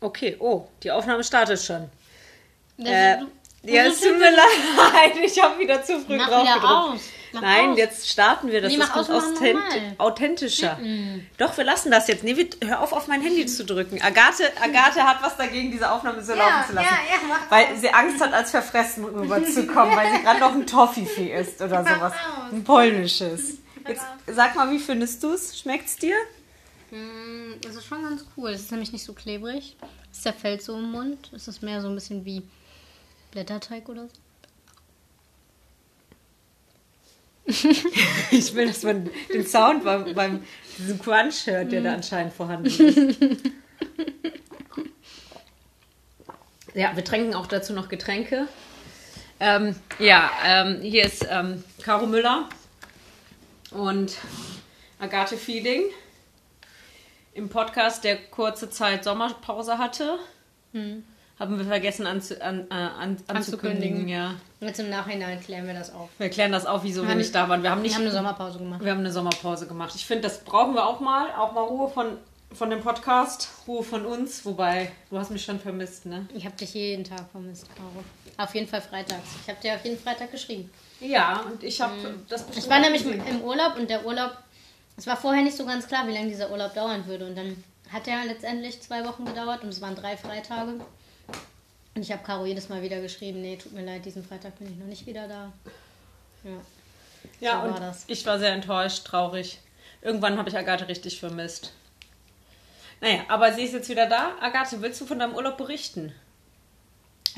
Okay, oh, die Aufnahme startet schon. Das Äh, ist- ja, es tut mir leid, ich habe wieder zu früh Mach drauf gedrückt. aus. Nein, aus. jetzt starten wir. Das Nee, ist aus, kommt mach authent normal. authentischer. Doch, wir lassen das jetzt. Nee, wir, hör auf, auf mein Handy zu drücken. Agathe, Agathe hat was dagegen, diese Aufnahme so laufen zu lassen. ja, mach Weil sie Angst hat, als verfressen rüberzukommen, weil sie gerade noch ein Toffifee isst oder sowas. aus. Ein polnisches. Jetzt sag mal, wie findest du es? Schmeckt's dir? Mm, Das ist schon ganz cool. Es ist nämlich nicht so klebrig. Es zerfällt so im Mund. Es ist mehr so ein bisschen wie Blätterteig oder so. Ich will, dass man den Sound beim, beim diesem Crunch hört, der da anscheinend vorhanden ist. Ja, wir tränken auch dazu noch Getränke. Ähm, ja, ähm, hier ist ähm, Caro Müller und Agathe Feeding im Podcast, der kurze Zeit Sommerpause hatte. Haben wir vergessen anzu, an, äh, an, anzukündigen. Ja. Jetzt im Nachhinein klären wir das auf. Wir klären das auf, wieso wir haben- nicht da waren. Wir haben Wir nicht haben eine Sommerpause gemacht. wir haben eine Sommerpause gemacht. Ich finde, das brauchen wir auch mal. Auch mal Ruhe von, von dem Podcast, Ruhe von uns. Wobei, du hast mich schon vermisst, ne? Ich habe dich jeden Tag vermisst, Caro. Auf jeden Fall freitags. Ich habe dir auf jeden Freitag geschrieben. Ja, und ich habe das Ich war nämlich im Urlaub und der Urlaub, es war vorher nicht so ganz klar, wie lange dieser Urlaub dauern würde. Und dann hat er letztendlich zwei Wochen gedauert und es waren drei Freitage. Und ich habe Caro jedes Mal wieder geschrieben, nee, tut mir leid, diesen Freitag bin ich noch nicht wieder da. Ja. Ja, so und war das. ich war sehr enttäuscht, traurig. Irgendwann habe ich Agathe richtig vermisst. Naja, aber sie ist jetzt wieder da. Agathe, willst du von deinem Urlaub berichten?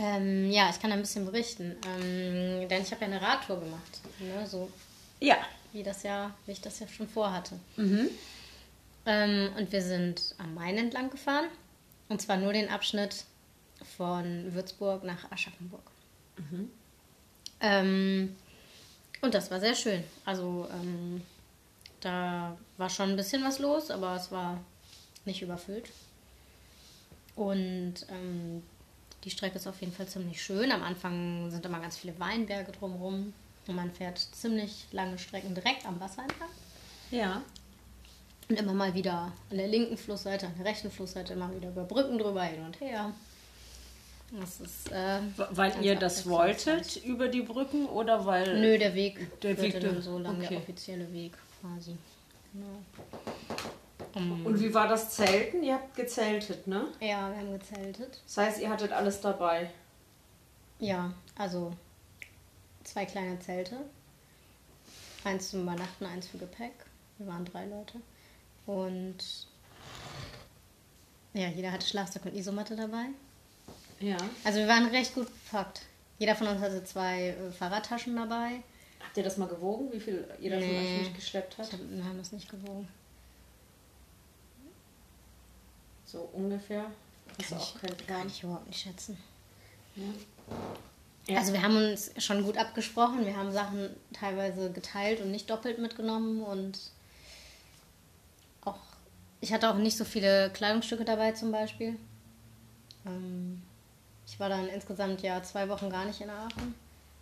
Ähm, ja, ich kann ein bisschen berichten. Ähm, denn ich habe ja eine Radtour gemacht. Ne, so Ja. Wie, das ja, wie ich das ja schon vorhatte. Mhm. Ähm, und wir sind am Main entlang gefahren. Und zwar nur den Abschnitt von Würzburg nach Aschaffenburg. Ähm, und das war sehr schön. Also ähm, da war schon ein bisschen was los, aber es war nicht überfüllt. Und ähm, die Strecke ist auf jeden Fall ziemlich schön. Am Anfang sind immer ganz viele Weinberge drumherum. Und man fährt ziemlich lange Strecken direkt am Wasser entlang. Ja. Und immer mal wieder an der linken Flussseite, an der rechten Flussseite immer wieder über Brücken drüber hin und her. Das ist. Äh, Weil ihr das wolltet über die Brücken oder weil. Nö, der Weg. Der Weg, dann so lang, okay. der offizielle Weg quasi. Genau. Und wie war das Zelten? Ihr habt gezeltet, ne? Ja, wir haben gezeltet. Das heißt, ihr hattet alles dabei. Ja, also zwei kleine Zelte. Eins zum Übernachten, eins für Gepäck. Wir waren drei Leute. Und ja, jeder hatte Schlafsack und Isomatte dabei. Ja. Also wir waren recht gut bepackt. Jeder von uns hatte zwei äh, Fahrradtaschen dabei. Habt ihr das mal gewogen, wie viel jeder von Nee. euch mitgeschleppt hat? Hab, wir haben das nicht gewogen. So ungefähr. Hast du Kann auch ich, keinen kann ich überhaupt nicht schätzen. Ja. Ja. Also wir haben uns schon gut abgesprochen. Wir haben Sachen teilweise geteilt und nicht doppelt mitgenommen. Und auch, ich hatte auch nicht so viele Kleidungsstücke dabei zum Beispiel. Ähm, ich war dann insgesamt ja zwei Wochen gar nicht in Aachen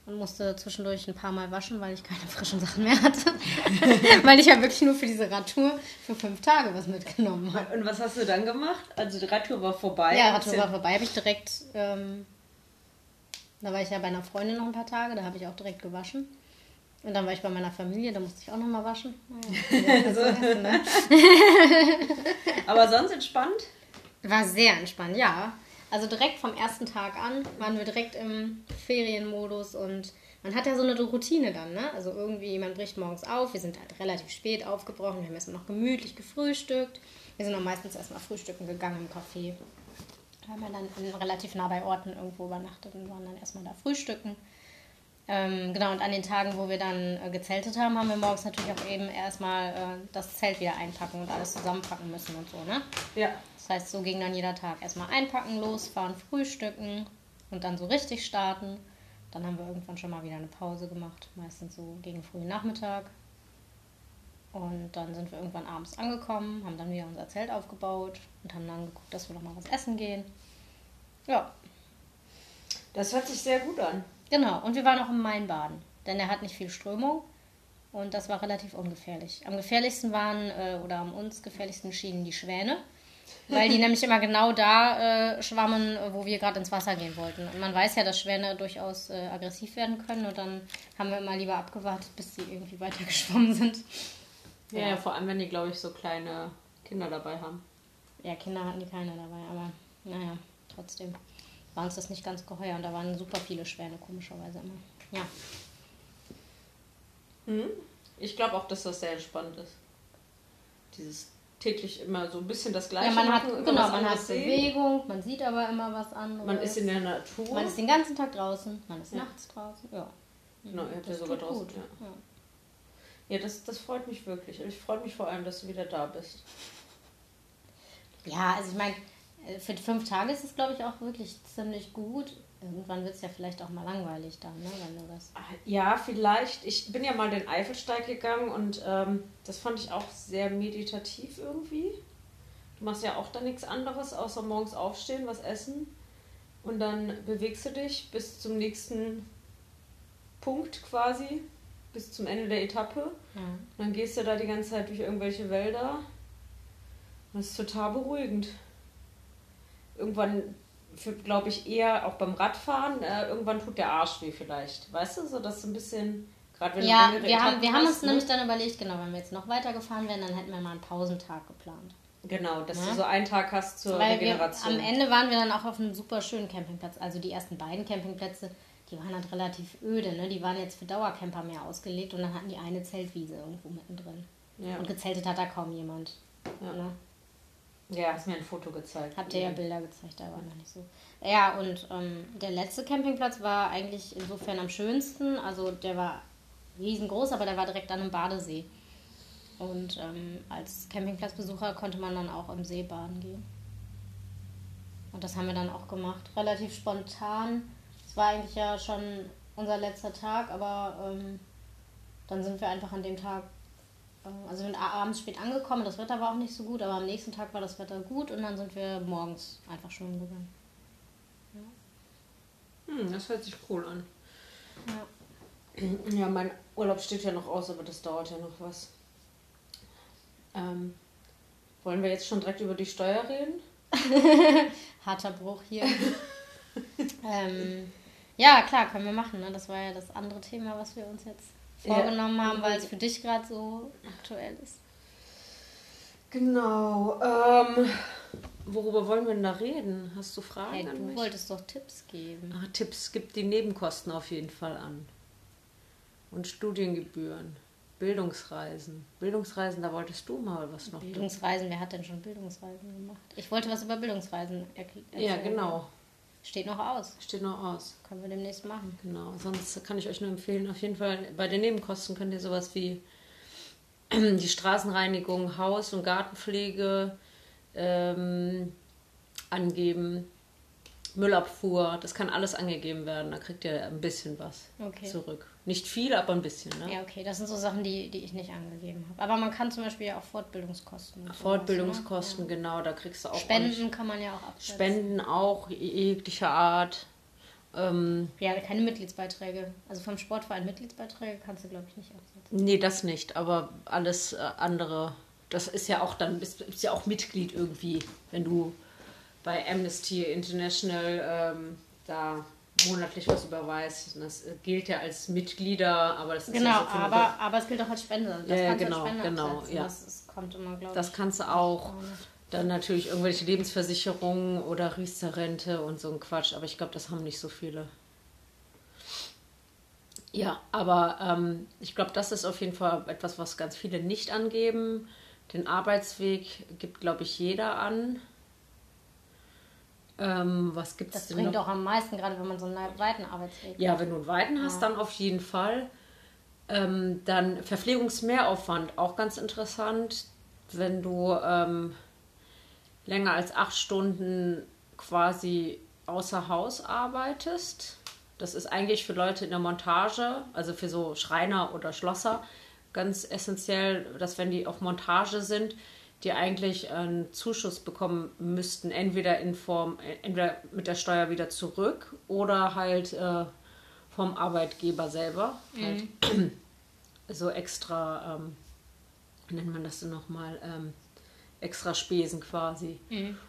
und musste zwischendurch ein paar Mal waschen, weil ich keine frischen Sachen mehr hatte. weil ich ja wirklich nur für diese Radtour für fünf Tage was mitgenommen habe. Und was hast du dann gemacht? Also die Radtour war vorbei. Ja, Radtour war vorbei, habe ich direkt, ähm, da war ich ja bei einer Freundin noch ein paar Tage, da habe ich auch direkt gewaschen. Und dann war ich bei meiner Familie, da musste ich auch nochmal waschen. Naja, so ist es, ne? Aber sonst entspannt? War sehr entspannt, ja. Also direkt vom ersten Tag an waren wir direkt im Ferienmodus und man hat ja so eine Routine dann, ne? Also irgendwie, man bricht morgens auf, wir sind halt relativ spät aufgebrochen, wir haben erstmal noch gemütlich gefrühstückt. Wir sind auch meistens erstmal frühstücken gegangen im Café. Da haben wir dann in- relativ nah bei Orten irgendwo übernachtet und waren dann erstmal da frühstücken. Ähm, genau, und an den Tagen, wo wir dann äh, gezeltet haben, haben wir morgens natürlich auch eben erstmal äh, das Zelt wieder einpacken und alles zusammenpacken müssen und so, ne? Ja. Das heißt, so ging dann jeder Tag erstmal einpacken, losfahren, frühstücken und dann so richtig starten. Dann haben wir irgendwann schon mal wieder eine Pause gemacht, meistens so gegen frühen Nachmittag. Und dann sind wir irgendwann abends angekommen, haben dann wieder unser Zelt aufgebaut und haben dann geguckt, dass wir noch mal was essen gehen. Ja, Das hört sich sehr gut an. genau. Und wir waren auch im Main baden, denn er hat nicht viel Strömung und das war relativ ungefährlich. Am gefährlichsten waren, äh, oder am uns gefährlichsten schienen die Schwäne. Weil die nämlich immer genau da äh, schwammen, wo wir gerade ins Wasser gehen wollten. Und man weiß ja, dass Schwäne durchaus äh, aggressiv werden können. Und dann haben wir immer lieber abgewartet, bis sie irgendwie weiter geschwommen sind. Ja, ja, vor allem, wenn die, glaube ich, so kleine Kinder dabei haben. Ja, Kinder hatten die keine dabei, aber naja, trotzdem war uns das nicht ganz geheuer. Und da waren super viele Schwäne, komischerweise immer. Ja. Mhm. Ich glaube auch, dass das sehr entspannt ist. Dieses täglich immer so ein bisschen das Gleiche Ja, man hat, machen, immer genau, was man hat anderes sehen. Bewegung, man sieht aber immer was anderes. Man ist in der Natur. Man ist den ganzen Tag draußen, man ist Ja. nachts draußen. Ja. Genau, ihr habt ja sogar draußen. Ja, Ja. Ja das, das freut mich wirklich. Ich freue mich vor allem, dass du wieder da bist. Ja, also ich meine, äh, für fünf Tage ist es, glaube ich, auch wirklich ziemlich gut. Irgendwann wird es ja vielleicht auch mal langweilig dann, ne, wenn du das. Ja, vielleicht. Ich bin ja mal den Eifelsteig gegangen und ähm, das fand ich auch sehr meditativ irgendwie. Du machst ja auch dann nichts anderes, außer morgens aufstehen, was essen und dann bewegst du dich bis zum nächsten Punkt quasi, bis zum Ende der Etappe. Ja. Dann gehst du da die ganze Zeit durch irgendwelche Wälder. Und das ist total beruhigend. Irgendwann, glaube ich, eher auch beim Radfahren, äh, irgendwann tut der Arsch weh vielleicht. Weißt du, so dass so ein bisschen, gerade wenn Ja, du wir haben, Etappen wir haben hast, uns ne? nämlich dann überlegt, genau, wenn wir jetzt noch weiter gefahren wären, dann hätten wir mal einen Pausentag geplant. Genau, dass Ja. du so einen Tag hast zur Weil wir, Regeneration. am Ende waren wir dann auch auf einem super schönen Campingplatz. Also die ersten beiden Campingplätze, die waren halt relativ öde. Ne? Die waren jetzt für Dauercamper mehr ausgelegt und dann hatten die eine Zeltwiese irgendwo mittendrin. ja. Und gezeltet hat da kaum jemand. Ja. Ne? ja, hast mir ein Foto gezeigt. Habt ihr ja Bilder gezeigt, da war noch nicht so. Ja, und ähm, der letzte Campingplatz war eigentlich insofern am schönsten. Also der war riesengroß, aber der war direkt an einem Badesee. Und ähm, als Campingplatzbesucher konnte man dann auch im See baden gehen. Und das haben wir dann auch gemacht. Relativ spontan. Es war eigentlich ja schon unser letzter Tag, aber ähm, dann sind wir einfach an dem Tag, äh, also wir sind abends spät angekommen, das Wetter war auch nicht so gut, aber am nächsten Tag war das Wetter gut und dann sind wir morgens einfach schwimmen gegangen. Hm, das hört sich cool an. Ja. Ja, mein Urlaub steht ja noch aus, aber das dauert ja noch was. Ähm, wollen wir jetzt schon direkt über die Steuer reden? Harter Bruch hier. ähm, ja, klar, können wir machen. Ne? Das war ja das andere Thema, was wir uns jetzt Ja. vorgenommen haben, weil es für dich gerade so aktuell ist. Genau. Ähm, worüber wollen wir denn da reden? Hast du Fragen Hey, du wolltest doch Tipps geben. Ah, Tipps gibt die Nebenkosten auf jeden Fall an. Und Studiengebühren, Bildungsreisen. Bildungsreisen, da wolltest du mal was noch. Bildungsreisen, wer hat denn schon Bildungsreisen gemacht? Ich wollte was über Bildungsreisen erklären. Ja, genau. Steht noch aus. Steht noch aus. Können wir demnächst machen. Genau. Sonst kann ich euch nur empfehlen, auf jeden Fall bei den Nebenkosten könnt ihr sowas wie die Straßenreinigung, Haus- und Gartenpflege ähm, angeben. Müllabfuhr, das kann alles angegeben werden. Da kriegt ihr ein bisschen was Okay. zurück. Nicht viel, aber ein bisschen. Ne? Ja, okay, das sind so Sachen, die, die ich nicht angegeben habe. Aber man kann zum Beispiel ja auch Fortbildungskosten. sowas, Fortbildungskosten, genau, da kriegst du auch Ne? Spenden kann man ja auch absetzen. Spenden auch jeglicher Art. Ähm, Ja, keine Mitgliedsbeiträge. Also vom Sportverein Mitgliedsbeiträge kannst du, glaube ich, nicht absetzen. nee, das nicht, aber alles äh, andere. Das ist ja auch dann, bist, bist ja auch Mitglied irgendwie, wenn du bei Amnesty International ähm, da monatlich was überweist. Das äh, gilt ja als Mitglieder, aber das ist Genau, ja so aber, aber es gilt auch als Spende. Das Ja, genau, als Spende genau, absetzen. ja. Das ist, kommt immer, glaube ich. Das kannst du auch. Dann natürlich irgendwelche Lebensversicherungen oder Riester-Rente und so ein Quatsch. Aber ich glaube, das haben nicht so viele. Ja, aber ähm, ich glaube, das ist auf jeden Fall etwas, was ganz viele nicht angeben. Den Arbeitsweg gibt, glaube ich, jeder an. Ähm, was gibt es Das denn bringt noch? auch am meisten, gerade wenn man so einen weiten Arbeitsweg Ja, wenn du einen Weiten hast, dann auf jeden Fall. Ähm, dann Verpflegungsmehraufwand, auch ganz interessant. Wenn du ähm, länger als acht Stunden quasi außer Haus arbeitest. Das ist eigentlich für Leute in der Montage, also für so Schreiner oder Schlosser, ganz essentiell, dass wenn die auf Montage sind, die eigentlich einen Zuschuss bekommen müssten, entweder in Form, entweder mit der Steuer wieder zurück oder halt äh, vom Arbeitgeber selber. Halt so extra, ähm, wie nennt man das denn nochmal, ähm, extra Spesen quasi.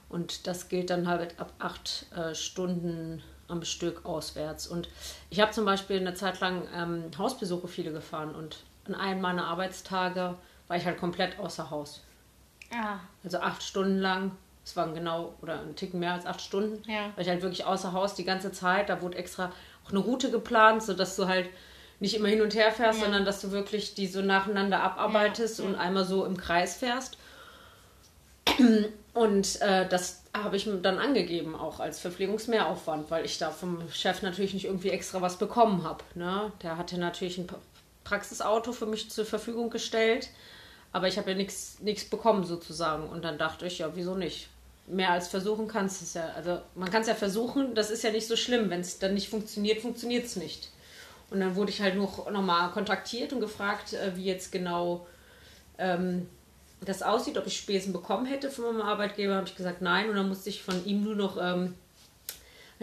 Und das gilt dann halt ab acht äh, Stunden am Stück auswärts. Und ich habe zum Beispiel eine Zeit lang ähm, Hausbesuche viele gefahren und an einem meiner Arbeitstage war ich halt komplett außer Haus. Ja. Also acht Stunden lang. Es waren genau oder ein Ticken mehr als acht Stunden. Ja. War ich halt wirklich außer Haus die ganze Zeit. Da wurde extra auch eine Route geplant, sodass du halt nicht immer hin und her fährst, Ja. sondern dass du wirklich die so nacheinander abarbeitest Ja, und einmal so im Kreis fährst. Und äh, das habe ich dann angegeben, auch als Verpflegungsmehraufwand, weil ich da vom Chef natürlich nicht irgendwie extra was bekommen habe. Ne? Der hatte natürlich ein Praxisauto für mich zur Verfügung gestellt, aber ich habe ja nichts bekommen sozusagen. Und dann dachte ich, ja, wieso nicht? Mehr als versuchen kannst du es ja. Also man kann es ja versuchen, das ist ja nicht so schlimm. Wenn es dann nicht funktioniert, funktioniert es nicht. Und dann wurde ich halt noch nochmal kontaktiert und gefragt, äh, wie jetzt genau ähm, das aussieht, ob ich Spesen bekommen hätte von meinem Arbeitgeber, habe ich gesagt nein. Und dann musste ich von ihm nur noch ähm,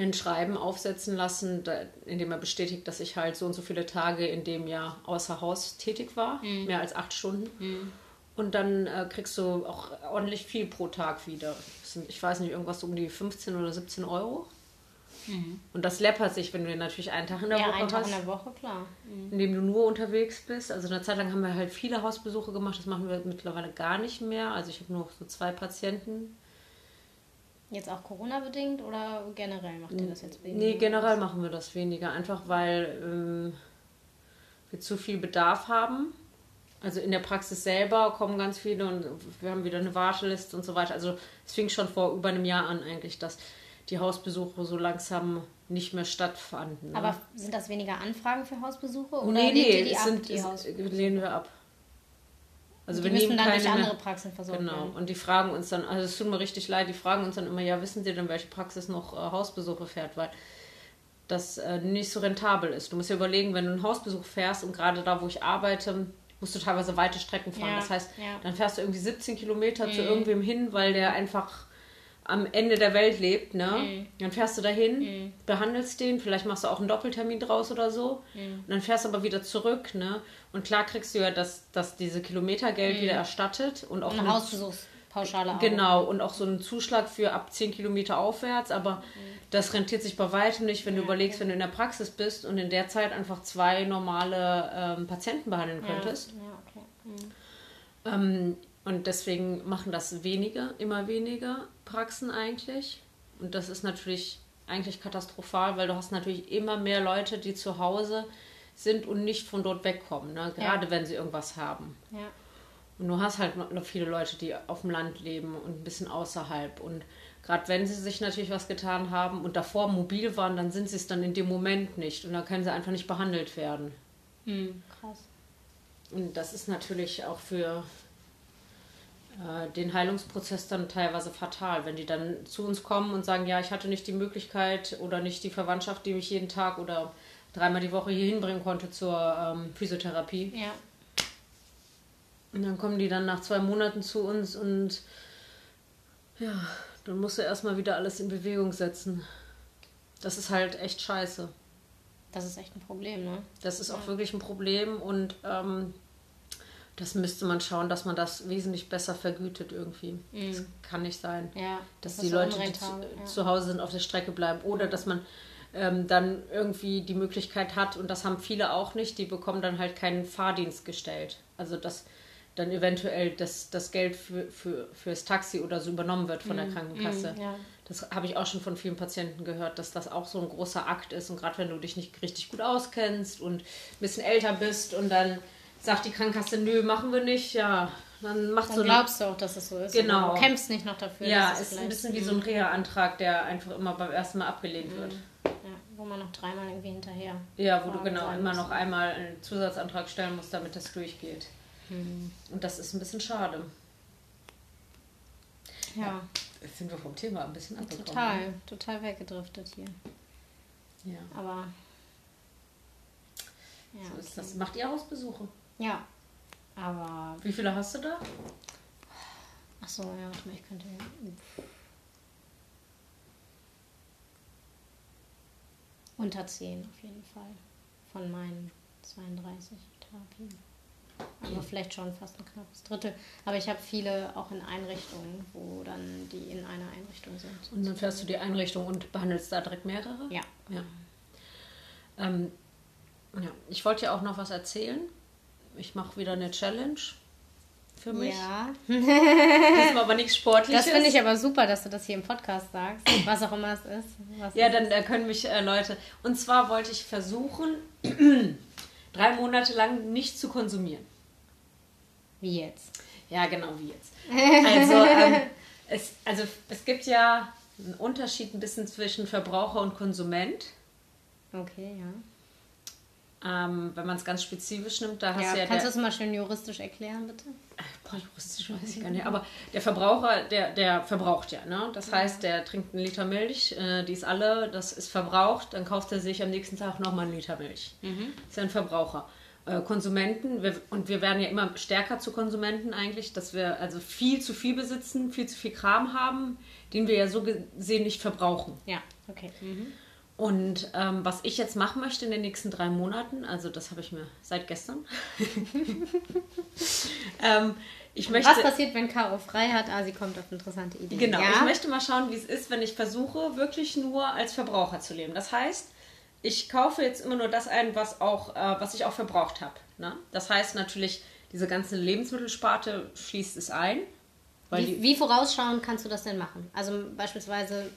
ein Schreiben aufsetzen lassen, da, in dem er bestätigt, dass ich halt so und so viele Tage in dem Jahr außer Haus tätig war, mehr als acht Stunden. Und dann äh, kriegst du auch ordentlich viel pro Tag wieder. Ich weiß nicht, irgendwas um die 15 oder 17 Euro. Und das läppert sich, wenn du natürlich einen Tag in der Ja, Woche einen Tag hast in der Woche, klar. Mhm. in dem du nur unterwegs bist. Also eine Zeit lang haben wir halt viele Hausbesuche gemacht. Das machen wir mittlerweile gar nicht mehr. Also ich habe nur so zwei Patienten. Jetzt auch Corona-bedingt oder generell macht ihr das jetzt weniger? Nee, generell machen wir das weniger. Einfach weil ähm, wir zu viel Bedarf haben. Also in der Praxis selber kommen ganz viele und wir haben wieder eine Warteliste und so weiter. Also es fing schon vor über einem Jahr an eigentlich, dass die Hausbesuche so langsam nicht mehr stattfanden. ne? Aber sind das weniger Anfragen für Hausbesuche? Oder nee, nee, die ab, sind, die es, Haus lehnen wir ab. Also die wir müssen dann durch andere Praxen versorgt Genau. werden. Und die fragen uns dann, also es tut mir richtig leid, die fragen uns dann immer, ja, wissen Sie denn, welche Praxis noch äh, Hausbesuche fährt? Weil das äh, nicht so rentabel ist. Du musst dir überlegen, wenn du einen Hausbesuch fährst und gerade da, wo ich arbeite, musst du teilweise weite Strecken fahren. Ja, das heißt, ja. dann fährst du irgendwie 17 Kilometer zu Mhm. irgendwem hin, weil der einfach am Ende der Welt lebt, ne? Mhm. Dann fährst du dahin, behandelst den, vielleicht machst du auch einen Doppeltermin draus oder so. Mhm. Und dann fährst du aber wieder zurück, ne? Und klar kriegst du ja das, das diese Kilometergeld wieder erstattet und auch Mhm. Eine ein- Hausbesuchspauschale auch. Genau, und auch so einen Zuschlag für ab 10 Kilometer aufwärts, aber das rentiert sich bei weitem nicht, wenn du Ja, überlegst, okay. wenn du in der Praxis bist und in der Zeit einfach zwei normale ähm, Patienten behandeln Ja, könntest. ja, okay. Mhm. Ähm, und deswegen machen das wenige, immer weniger Praxen eigentlich. Und das ist natürlich eigentlich katastrophal, weil du hast natürlich immer mehr Leute, die zu Hause sind und nicht von dort wegkommen, ne? gerade wenn sie irgendwas haben. Ja. Und du hast halt noch viele Leute, die auf dem Land leben und ein bisschen außerhalb. Und gerade wenn sie sich natürlich was getan haben und davor mobil waren, dann sind sie es dann in dem Moment nicht. Und dann können sie einfach nicht behandelt werden. Mhm. Krass. Und das ist natürlich auch für äh, den Heilungsprozess dann teilweise fatal, wenn die dann zu uns kommen und sagen, ja, ich hatte nicht die Möglichkeit oder nicht die Verwandtschaft, die mich jeden Tag oder dreimal die Woche hier hinbringen konnte zur ähm, Physiotherapie. Ja. Und dann kommen die dann nach zwei Monaten zu uns und ja, dann musst du erstmal wieder alles in Bewegung setzen. Das ist halt echt scheiße. Das ist echt ein Problem, ne? Das ist auch wirklich ein Problem und ähm, das müsste man schauen, dass man das wesentlich besser vergütet irgendwie. Das kann nicht sein, Ja. dass das die Leute, die zu, ja. zu Hause sind, auf der Strecke bleiben oder dass man ähm, dann irgendwie die Möglichkeit hat und das haben viele auch nicht, die bekommen dann halt keinen Fahrdienst gestellt. Also dass dann eventuell das, das Geld für, für, fürs Taxi oder so übernommen wird von der Krankenkasse. Mm, ja. Das habe ich auch schon von vielen Patienten gehört, dass das auch so ein großer Akt ist. Und gerade wenn du dich nicht richtig gut auskennst und ein bisschen älter bist und dann sagt die Krankenkasse, nö, machen wir nicht, ja, dann macht Dann so glaubst du auch, dass es so ist. Genau. Du kämpfst nicht noch dafür. Ja, ist ein bisschen wie so ein Reha-Antrag, der einfach immer beim ersten Mal abgelehnt wird. Ja, wo man noch dreimal irgendwie hinterher. Ja, wo du genau immer noch einmal einen Zusatzantrag stellen musst, damit das durchgeht. Hm. Und das ist ein bisschen schade. Ja, Jetzt sind wir vom Thema ein bisschen abgekommen. ne? total, total weggedriftet hier. Ja, Aber. Ja, so ist okay. das. Macht ihr Hausbesuche? Ja. aber. Wie viele hast du da? Achso, ja, warte mal, ich könnte. Unter 10 auf jeden Fall. Von meinen 32 Therapien. Aber vielleicht schon fast ein knappes Drittel. Aber ich habe viele auch in Einrichtungen, wo dann die in einer Einrichtung sind. Und dann fährst du die Einrichtung und behandelst da direkt mehrere? Ja. Ja. Ähm, ja. Ich wollte dir auch noch was erzählen. Ich mache wieder eine Challenge für mich. Ja. Das ist aber nichts Sportliches. Das finde ich aber super, dass du das hier im Podcast sagst. Was auch immer es ist. Ja, dann äh, können mich äh, Leute. Und zwar wollte ich versuchen, drei Monate lang nicht zu konsumieren. Wie jetzt? Ja, genau wie jetzt. Also, ähm, es, also es gibt ja einen Unterschied ein bisschen zwischen Verbraucher und Konsument. Okay, ja. Ähm, wenn man es ganz spezifisch nimmt, da hast ja du ja kannst du das mal schön juristisch erklären, bitte? Boah, juristisch weiß ich gar nicht. Aber der Verbraucher, der, der verbraucht ja. Ne? Das heißt, der trinkt einen Liter Milch, äh, die ist alle, das ist verbraucht, dann kauft er sich am nächsten Tag nochmal einen Liter Milch. Das ist ja ein Verbraucher. Äh, Konsumenten, wir, und wir werden ja immer stärker zu Konsumenten eigentlich, dass wir also viel zu viel besitzen, viel zu viel Kram haben, den wir ja so gesehen nicht verbrauchen. Ja, okay. Mhm. Und ähm, was ich jetzt machen möchte in den nächsten drei Monaten, also das habe ich mir seit gestern. ähm, ich möchte, Was passiert, wenn Caro frei hat? Ah, sie kommt auf interessante Ideen. genau, ja? ich möchte mal schauen, wie es ist, wenn ich versuche, wirklich nur als Verbraucher zu leben. Das heißt, ich kaufe jetzt immer nur das ein, was auch, äh, was ich auch verbraucht habe. Ne? Das heißt natürlich, diese ganze Lebensmittelsparte schließt es ein. Wie, die, wie vorausschauend kannst du das denn machen? Also beispielsweise,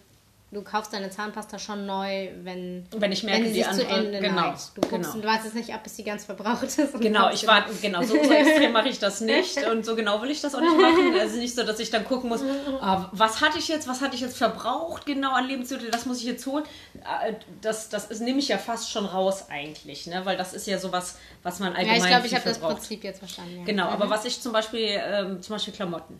du kaufst deine Zahnpasta schon neu, wenn, Wenn ich merke, wenn sie die sich zu andere- Ende genau, neigt. Du, guckst, genau. du wartest nicht ab, bis sie ganz verbraucht ist. Genau, ich warte, genau, so, so extrem mache ich das nicht und so genau will ich das auch nicht machen. Also nicht so, dass ich dann gucken muss, ah, was hatte ich jetzt, was hatte ich jetzt verbraucht genau an Lebensmitteln, das muss ich jetzt holen. Ah, Das, das ist, nehme ich ja fast schon raus eigentlich, ne? weil das ist ja sowas, was man Ja, allgemein ich glaube, ich habe das. Prinzip jetzt verstanden. Ja. Genau, aber was ich zum Beispiel, ähm, zum Beispiel Klamotten.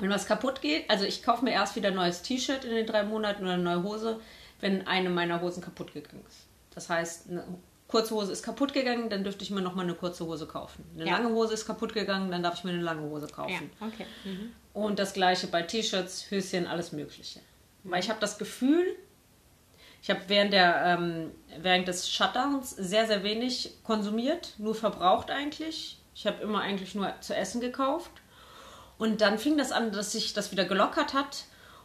Wenn was kaputt geht, also ich kaufe mir erst wieder ein neues T-Shirt in den drei Monaten oder eine neue Hose, wenn eine meiner Hosen kaputt gegangen ist. Das heißt, eine kurze Hose ist kaputt gegangen, dann dürfte ich mir nochmal eine kurze Hose kaufen. Eine Ja. lange Hose ist kaputt gegangen, dann darf ich mir eine lange Hose Ja, kaufen. okay. Mhm. Und das gleiche bei T-Shirts, Höschen, alles Mögliche. Weil ich habe das Gefühl, ich habe während, der, ähm, während des Shutdowns sehr, sehr wenig konsumiert, nur verbraucht eigentlich. Ich habe immer eigentlich nur zu essen gekauft. Und dann fing das an, dass sich das wieder gelockert hat.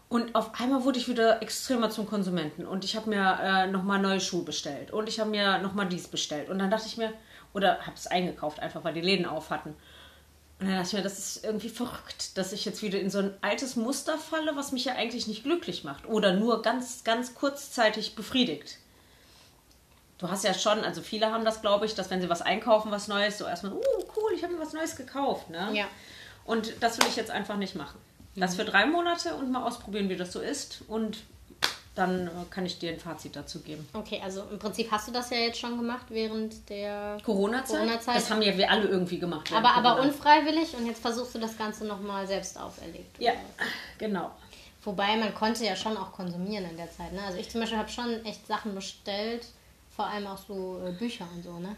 Und auf einmal wurde ich wieder extremer zum Konsumenten. Und ich habe mir äh, nochmal neue Schuhe bestellt. Und ich habe mir nochmal dies bestellt. Und dann dachte ich mir, oder habe es eingekauft, einfach weil die Läden auf hatten. Und dann dachte ich mir, das ist irgendwie verrückt, dass ich jetzt wieder in so ein altes Muster falle, was mich ja eigentlich nicht glücklich macht. Oder nur ganz, ganz kurzzeitig befriedigt. Du hast ja schon, also viele haben das, glaube ich, dass wenn sie was einkaufen, was Neues, so erstmal, uh, cool, ich habe mir was Neues gekauft. Ne? Ja. Und das will ich jetzt einfach nicht machen. Das für drei Monate und mal ausprobieren, wie das so ist. Und dann äh, kann ich dir ein Fazit dazu geben. Okay, also im Prinzip hast du das ja jetzt schon gemacht während der Corona-Zeit? Corona-Zeit. Das haben ja wir alle irgendwie gemacht. Aber, aber Corona. unfreiwillig und jetzt versuchst du das Ganze nochmal selbst auferlegt. Ja, genau. Wobei man konnte ja schon auch konsumieren in der Zeit. Ne? Also ich zum Beispiel habe schon echt Sachen bestellt, vor allem auch so äh, Bücher und so, ne?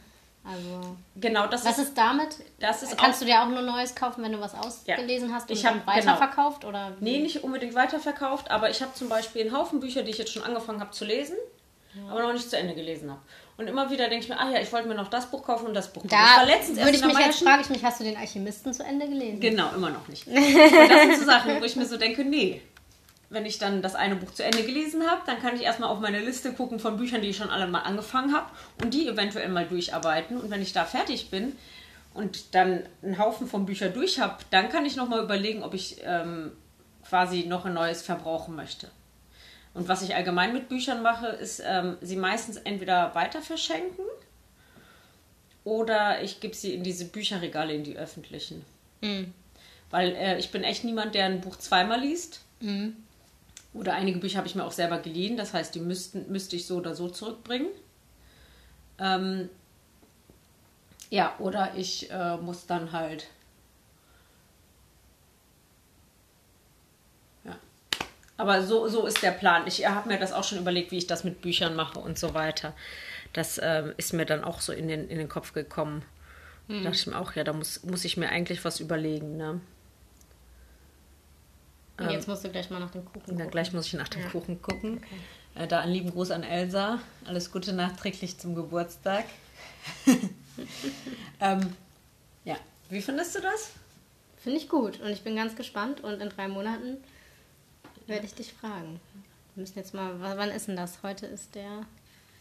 Also Genau, das was ist, ist damit? das ist Kannst auch, du dir auch nur Neues kaufen, wenn du was ausgelesen hast und Ich hab- dann weiterverkauft? genau. Oder wie? Nee, nicht unbedingt weiterverkauft, aber ich habe zum Beispiel einen Haufen Bücher, die ich jetzt schon angefangen habe zu lesen, aber noch nicht zu Ende gelesen habe. Und immer wieder denke ich mir, ah ja, ich wollte mir noch das Buch kaufen und das Buch kaufen. ich Da würde ich mich jetzt, frage ich mich, hast du den Alchemisten zu Ende gelesen? Genau, immer noch nicht. Und das sind so Sachen, wo ich mir so denke, nee. Wenn ich dann das eine Buch zu Ende gelesen habe, dann kann ich erstmal auf meine Liste gucken von Büchern, die ich schon alle mal angefangen habe und die eventuell mal durcharbeiten. Und wenn ich da fertig bin und dann einen Haufen von Büchern durch habe, dann kann ich nochmal überlegen, ob ich ähm, quasi noch ein neues verbrauchen möchte. Und was ich allgemein mit Büchern mache, ist, ähm, sie meistens entweder weiter verschenken oder ich gebe sie in diese Bücherregale, in die öffentlichen. Mhm. Weil äh, ich bin echt niemand, der ein Buch zweimal liest. Mhm. Oder einige Bücher habe ich mir auch selber geliehen. Das heißt, die müssten, müsste ich so oder so zurückbringen. Ähm, ja, oder ich äh, muss dann halt. Ja. Aber so, so ist der Plan. Ich habe mir das auch schon überlegt, wie ich das mit Büchern mache und so weiter. Das ähm, ist mir dann auch so in den, in den Kopf gekommen. Da dachte ich mir auch, ja, da muss, muss ich mir eigentlich was überlegen. Ne? Und jetzt musst du gleich mal nach dem Kuchen gucken. gleich muss ich nach dem Ja. Kuchen gucken. Äh, da einen lieben Gruß an Elsa. Alles Gute nachträglich zum Geburtstag. ähm, Ja. Wie findest du das? Finde ich gut und ich bin ganz gespannt und in drei Monaten werde ich dich fragen. Wir müssen jetzt mal, wann ist denn das? Heute ist der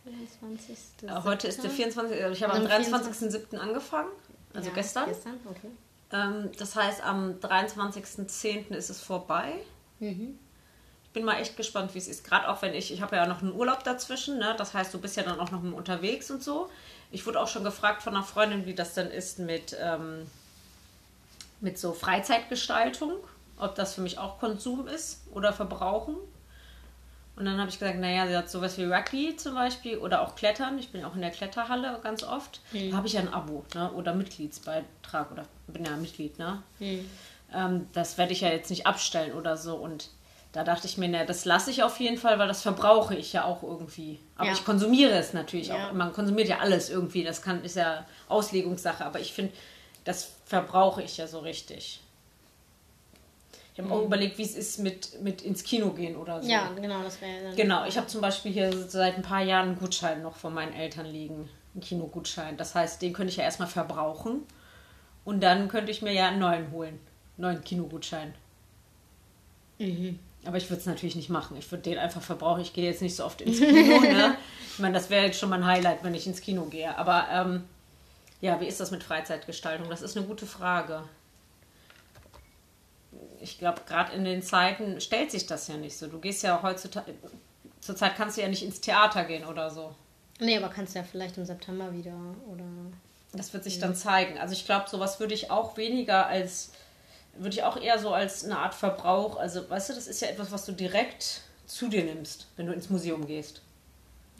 24. Äh, Heute ist der 24. also Ich habe Also am am 23.07. angefangen, also Ja, gestern. Gestern, okay. Ähm, das heißt, am 23.10. ist es vorbei. Mhm. Ich bin mal echt gespannt, wie es ist. Gerade auch wenn ich, ich habe ja noch einen Urlaub dazwischen, ne? das heißt, du bist ja dann auch noch mal unterwegs und so. Ich wurde auch schon gefragt von einer Freundin, wie das dann ist mit, ähm, mit so Freizeitgestaltung, ob das für mich auch Konsum ist oder Verbrauchen. Und dann habe ich gesagt, naja, sie hat sowas wie Rugby zum Beispiel oder auch Klettern. Ich bin auch in der Kletterhalle ganz oft. Da habe ich ja ein Abo ne? oder Mitgliedsbeitrag oder bin ja Mitglied. Ne? Ähm, das werde ich ja jetzt nicht abstellen oder so. Und da dachte ich mir, na, das lasse ich auf jeden Fall, weil das verbrauche ich ja auch irgendwie. Aber Ja. ich konsumiere es natürlich Ja. auch. Man konsumiert ja alles irgendwie. Das kann, ist ja Auslegungssache. Aber ich finde, das verbrauche ich ja so richtig. Ich habe auch überlegt, wie es ist mit, mit ins Kino gehen oder so. Ja, genau, das wäre. Genau, ich habe zum Beispiel hier seit ein paar Jahren einen Gutschein noch von meinen Eltern liegen. Einen Kinogutschein. Das heißt, den könnte ich ja erstmal verbrauchen. Und dann könnte ich mir ja einen neuen holen. Einen neuen Kinogutschein. Mhm. Aber ich würde es natürlich nicht machen. Ich würde den einfach verbrauchen. Ich gehe jetzt nicht so oft ins Kino. ne? Ich meine, das wäre jetzt schon mal ein Highlight, wenn ich ins Kino gehe. Aber ähm, ja, wie ist das mit Freizeitgestaltung? Das ist eine gute Frage. Ich glaube, gerade in den Zeiten stellt sich das ja nicht so. Du gehst ja heutzutage, zurzeit kannst du ja nicht ins Theater gehen oder so. Nee, aber kannst du ja vielleicht im September wieder oder. Das wird sich dann zeigen. Also ich glaube, sowas würde ich auch weniger als, würde ich auch eher so als eine Art Verbrauch, also weißt du, das ist ja etwas, was du direkt zu dir nimmst, wenn du ins Museum gehst.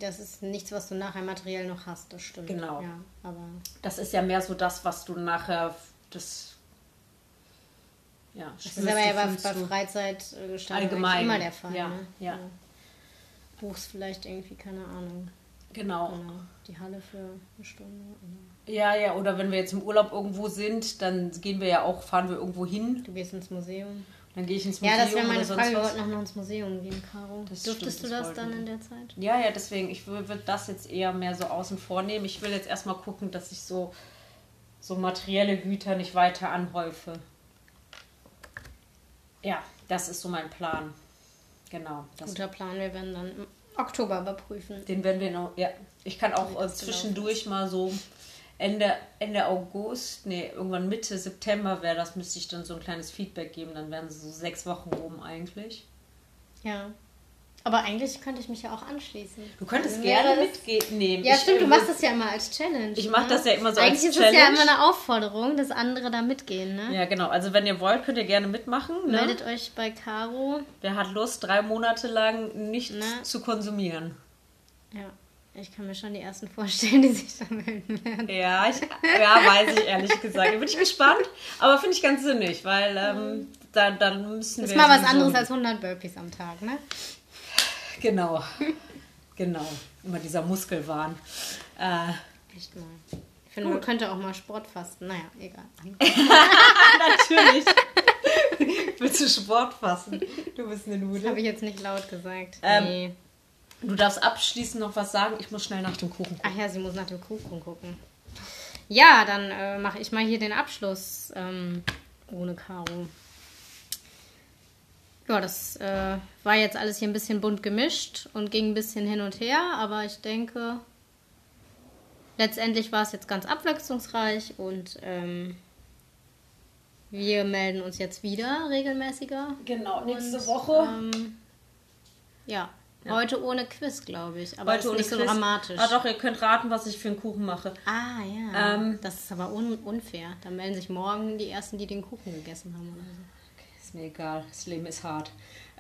Das ist nichts, was du nachher materiell noch hast, das stimmt. Genau. Ja, aber. Das ist ja mehr so das, was du nachher, das, ja, Das ist aber ja bei, bei. Freizeitgestaltung Allgemein, eigentlich immer der Fall. ja, ne? ja. Buchst vielleicht irgendwie, keine Ahnung, Genau. genau, die Halle für eine Stunde. Oder Ja, ja, oder wenn wir jetzt im Urlaub irgendwo sind, dann gehen wir ja auch, fahren wir irgendwo hin, du gehst ins Museum. dann gehe ich ins Ja, Museum das wäre meine Frage. Wir wollten auch noch ins Museum gehen, Caro. Das Dürftest stimmt, du das das dann in der Zeit? Ja, ja, deswegen, ich würde das jetzt eher mehr so außen vor nehmen. Ich will jetzt erstmal gucken, dass ich so, so materielle Güter nicht weiter anhäufe. Ja, das ist so mein Plan. Genau. Das, Guter Plan. Wir werden dann im Oktober überprüfen. den werden wir noch. Ja, ich kann auch äh, gelaufen zwischendurch mal so Ende, Ende August, nee, irgendwann Mitte September wäre das, müsste ich dann so ein kleines Feedback geben. Dann wären so sechs Wochen rum eigentlich. Ja. Aber eigentlich könnte ich mich ja auch anschließen. Du könntest Also gerne mitnehmen. Ja, Ich, stimmt, äh, du machst das ja immer als Challenge. Ich mach ne? das ja immer so Eigentlich als ist es ja Challenge. immer eine Aufforderung, dass andere da mitgehen, ne? Ja, genau. Also wenn ihr wollt, könnt ihr gerne mitmachen. Ne? Meldet euch bei Caro. Wer hat Lust, drei Monate lang nichts Ne? zu konsumieren? Ja, ich kann mir schon die ersten vorstellen, die sich da melden werden. Ja, ich, ja, weiß ich ehrlich gesagt. Da bin ich gespannt, aber finde ich ganz sinnig, weil ähm, dann, dann müssen Das wir. ist mal was anderes als 100 Burpees am Tag, ne? Genau. Genau. Immer dieser Muskelwahn. Äh, Echt mal. Ich finde, man könnte auch mal Sport fasten. Naja, egal. natürlich. Willst du Sport fassen? Du bist eine Das Nude. habe ich jetzt nicht laut gesagt. Ähm, nee. Du darfst abschließend noch was sagen. Ich muss schnell nach dem Kuchen gucken. Ach ja, sie muss nach dem Kuchen gucken. Ja, dann äh, mache ich mal hier den Abschluss ähm, ohne Karo. Ja, das äh, war jetzt alles hier ein bisschen bunt gemischt und ging ein bisschen hin und her, aber ich denke, letztendlich war es jetzt ganz abwechslungsreich und ähm, wir melden uns jetzt wieder regelmäßiger. Genau, nächste Und, Woche. Ähm, ja, heute ohne Quiz, glaube ich. Aber Heute ist nicht so Quiz. dramatisch. Ah, doch, ihr könnt raten, was ich für einen Kuchen mache. Ah, ja. Ähm, das ist aber un unfair. Da melden sich morgen die Ersten, die den Kuchen gegessen haben oder so. Mir egal, das Leben ist hart.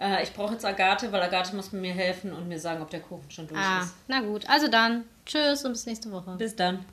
Äh, ich brauche jetzt Agathe, weil Agathe muss mir helfen und mir sagen, ob der Kuchen schon durch Ah, ist. na gut. Also dann, tschüss und bis nächste Woche. Bis dann.